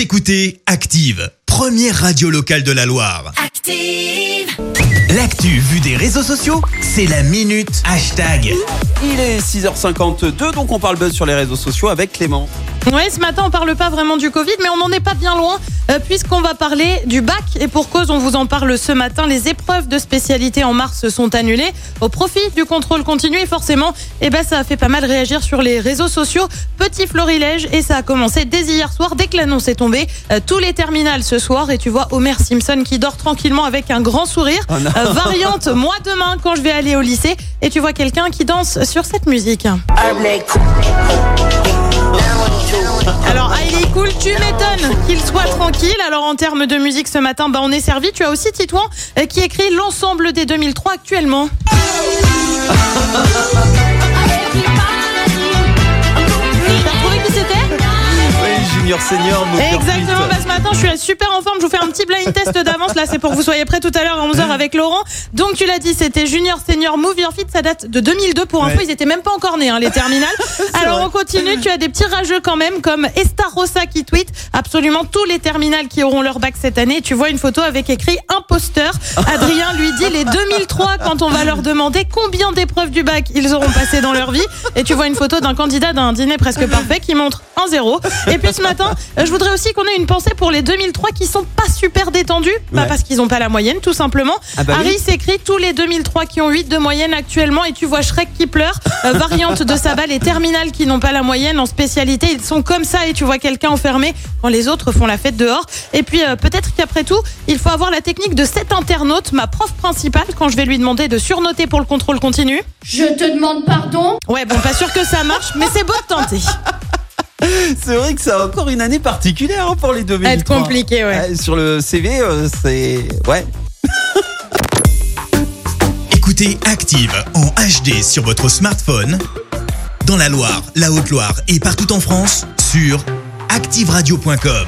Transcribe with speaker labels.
Speaker 1: Vous écoutez Active, première radio locale de la Loire.
Speaker 2: Active.
Speaker 1: L'actu vue des réseaux sociaux, c'est la minute hashtag.
Speaker 3: Il est 6h52, donc on parle buzz sur les réseaux sociaux avec Clément.
Speaker 4: Oui, ce matin, on parle pas vraiment du Covid, mais on n'en est pas bien loin, euh, puisqu'on va parler du bac. Et pour cause, on vous en parle ce matin. Les épreuves de spécialité en mars sont annulées au profit du contrôle continu. Et forcément, eh ben, ça a fait pas mal réagir sur les réseaux sociaux. Petit florilège, et ça a commencé dès hier soir, dès que l'annonce est tombée. Euh, tous les terminales ce soir, et tu vois Homer Simpson qui dort tranquillement avec un grand sourire.
Speaker 3: Oh.
Speaker 4: Euh, variante, moi demain, quand je vais aller au lycée, et tu vois quelqu'un qui danse sur cette musique. Alors, ah, il est cool, tu m'étonnes qu'il soit tranquille. Alors, en termes de musique ce matin, bah, on est servi. Tu as aussi Titouan euh, qui écrit l'ensemble des 2003 actuellement. T'as trouvé qui c'était?
Speaker 3: Oui, Junior Senior,
Speaker 4: Exactement, bah, ce matin je suis super en forme, je vous fais un petit blind test d'avance, là c'est pour que vous soyez prêts tout à l'heure à 11h avec Laurent. Donc tu l'as dit, c'était Junior Senior Move Your Fit, ça date de 2002 pour info,
Speaker 3: Ouais.
Speaker 4: ils étaient même pas encore nés hein, les terminales. Alors
Speaker 3: vrai.
Speaker 4: on continue, tu as des petits rageux quand même comme Estarossa qui tweet absolument tous les terminales qui auront leur bac cette année. Tu vois une photo avec écrit imposteur. Adrien lui dit les 2003 quand on va leur demander combien d'épreuves du bac ils auront passé dans leur vie. Et tu vois une photo d'un candidat d'un dîner presque parfait qui montre un zéro. Et puis ce matin, je voudrais aussi qu'on ait une pensée pour les 2003 qui sont pas super détendus. Bah
Speaker 3: Ouais.
Speaker 4: parce qu'ils ont pas la moyenne, tout simplement.
Speaker 3: Ah bah oui.
Speaker 4: Harry s'écrit tous les 2003 qui ont 8 de moyenne actuellement. Et tu vois Shrek qui pleure. Euh, variante de ça va, les terminales qui n'ont pas la moyenne en spécialité, ils sont comme ça. Et tu vois quelqu'un enfermé quand les autres font la fête dehors. Et puis euh, peut-être qu'après tout, il faut avoir la technique de cet internaute, ma prof principale, quand je vais lui demander de surnoter pour le contrôle continu.
Speaker 2: Je te demande pardon.
Speaker 4: Ouais, bon, pas sûr que ça marche, mais c'est beau de tenter.
Speaker 3: C'est vrai que c'est encore une année particulière hein, pour les 2003.
Speaker 4: Être compliqué, ouais.
Speaker 3: Ouais, Sur le CV, euh, c'est... Ouais.
Speaker 1: Écoutez Active en HD sur votre smartphone, dans la Loire, la Haute-Loire et partout en France, sur activeradio.com.